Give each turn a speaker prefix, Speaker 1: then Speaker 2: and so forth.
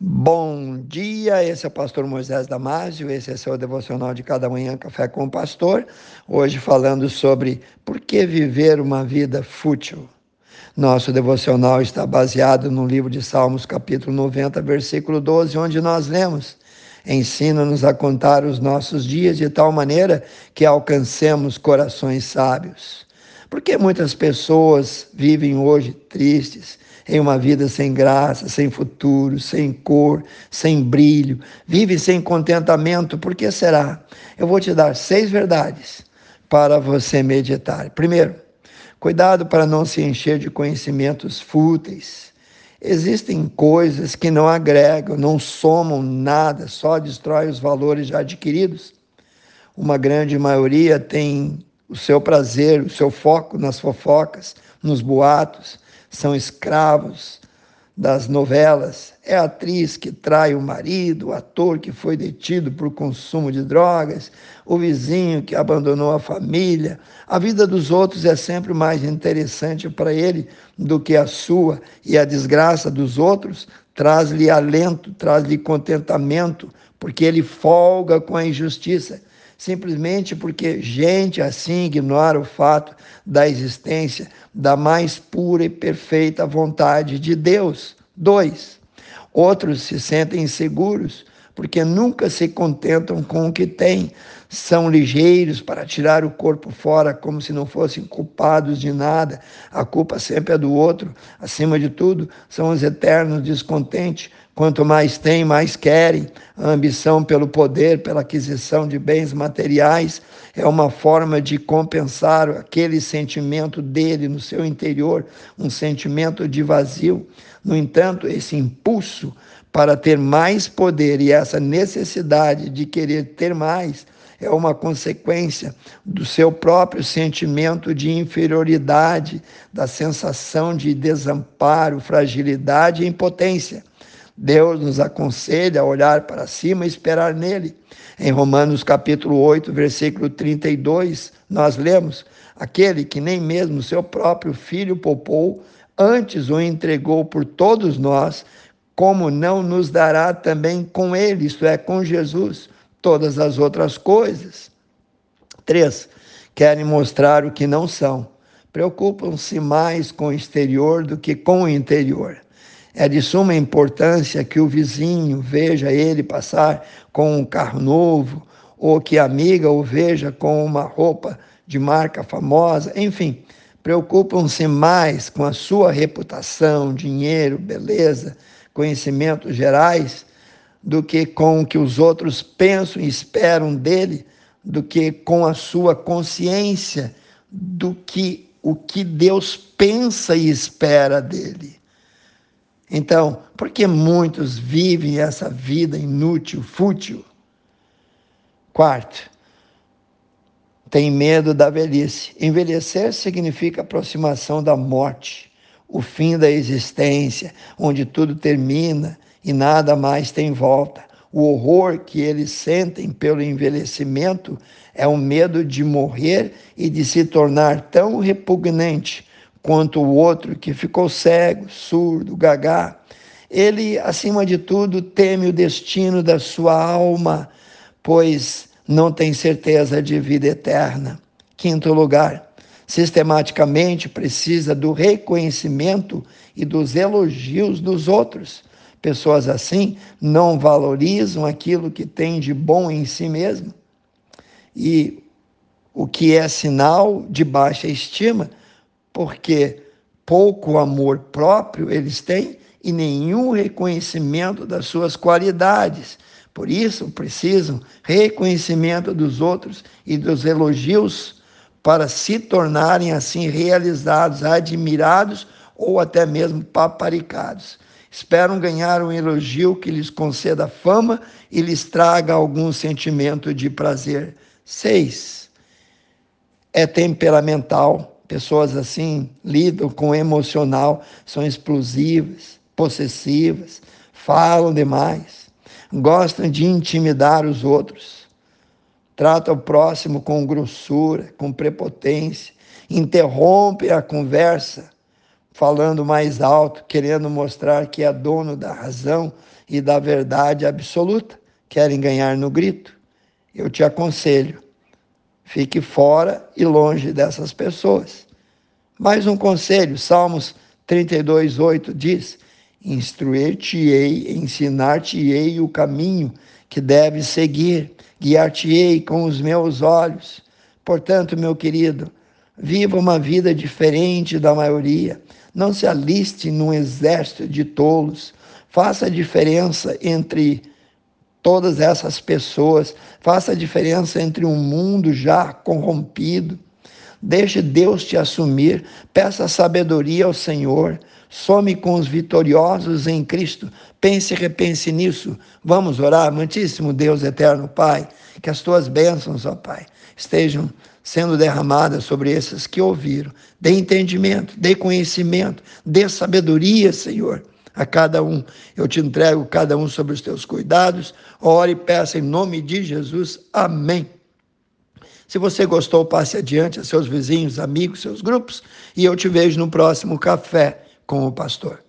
Speaker 1: Bom dia, esse é o pastor Moisés Damásio, esse é seu devocional de cada manhã, Café com o Pastor. Hoje falando sobre por que viver uma vida fútil. Nosso devocional está baseado no livro de Salmos, capítulo 90, versículo 12, onde nós lemos: Ensina-nos a contar os nossos dias de tal maneira que alcancemos corações sábios. Porque muitas pessoas vivem hoje tristes, em uma vida sem graça, sem futuro, sem cor, sem brilho, vive sem contentamento, por que será? Eu vou te dar seis verdades para você meditar. Primeiro, cuidado para não se encher de conhecimentos fúteis. Existem coisas que não agregam, não somam nada, só destrói os valores já adquiridos. Uma grande maioria tem o seu prazer, o seu foco nas fofocas, nos boatos, são escravos das novelas. É a atriz que trai o marido, o ator que foi detido por consumo de drogas, o vizinho que abandonou a família. A vida dos outros é sempre mais interessante para ele do que a sua, e a desgraça dos outros traz-lhe alento, traz-lhe contentamento, porque ele folga com a injustiça simplesmente porque gente assim ignora o fato da existência da mais pura e perfeita vontade de Deus. Dois, outros se sentem inseguros porque nunca se contentam com o que têm, são ligeiros para tirar o corpo fora como se não fossem culpados de nada. A culpa sempre é do outro. Acima de tudo, são os eternos descontentes. Quanto mais têm, mais querem. A ambição pelo poder, pela aquisição de bens materiais, é uma forma de compensar aquele sentimento dele no seu interior, um sentimento de vazio. No entanto, esse impulso para ter mais poder e essa necessidade de querer ter mais é uma consequência do seu próprio sentimento de inferioridade, da sensação de desamparo, fragilidade e impotência. Deus nos aconselha a olhar para cima e esperar nele. Em Romanos capítulo 8, versículo 32, nós lemos: Aquele que nem mesmo seu próprio filho poupou, antes o entregou por todos nós, como não nos dará também com ele, isto é, com Jesus, todas as outras coisas? Três, querem mostrar o que não são. Preocupam-se mais com o exterior do que com o interior. É de suma importância que o vizinho veja ele passar com um carro novo, ou que a amiga o veja com uma roupa de marca famosa, enfim, preocupam-se mais com a sua reputação, dinheiro, beleza, conhecimentos gerais, do que com o que os outros pensam e esperam dele, do que com a sua consciência do que o que Deus pensa e espera dele. Então, por que muitos vivem essa vida inútil, fútil? Quarto, tem medo da velhice. Envelhecer significa aproximação da morte o fim da existência, onde tudo termina e nada mais tem volta. O horror que eles sentem pelo envelhecimento é o medo de morrer e de se tornar tão repugnante quanto o outro que ficou cego, surdo, gagá. Ele, acima de tudo, teme o destino da sua alma, pois não tem certeza de vida eterna. Quinto lugar, sistematicamente precisa do reconhecimento e dos elogios dos outros. Pessoas assim não valorizam aquilo que tem de bom em si mesmo e o que é sinal de baixa estima, porque pouco amor próprio eles têm e nenhum reconhecimento das suas qualidades. Por isso precisam reconhecimento dos outros e dos elogios para se tornarem assim realizados, admirados ou até mesmo paparicados. Esperam ganhar um elogio que lhes conceda fama e lhes traga algum sentimento de prazer. Seis, é temperamental. Pessoas assim lidam com emocional, são explosivas, possessivas, falam demais, gostam de intimidar os outros trata o próximo com grossura, com prepotência, interrompe a conversa falando mais alto, querendo mostrar que é dono da razão e da verdade absoluta, querem ganhar no grito. Eu te aconselho, fique fora e longe dessas pessoas. Mais um conselho, Salmos 32, 8 diz: Instruir-te-ei, ensinar-te-ei o caminho que deves seguir, guiar-te-ei com os meus olhos. Portanto, meu querido, viva uma vida diferente da maioria. Não se aliste num exército de tolos. Faça a diferença entre todas essas pessoas. Faça a diferença entre um mundo já corrompido. Deixe Deus te assumir. Peça sabedoria ao Senhor. Some com os vitoriosos em Cristo. Pense e repense nisso. Vamos orar, amantíssimo Deus eterno Pai, que as tuas bênçãos, ó Pai, estejam sendo derramadas sobre esses que ouviram. Dê entendimento, dê conhecimento, dê sabedoria, Senhor, a cada um. Eu te entrego cada um sobre os teus cuidados. Ore e peça em nome de Jesus. Amém. Se você gostou, passe adiante a seus vizinhos, amigos, seus grupos, e eu te vejo no próximo café com o pastor.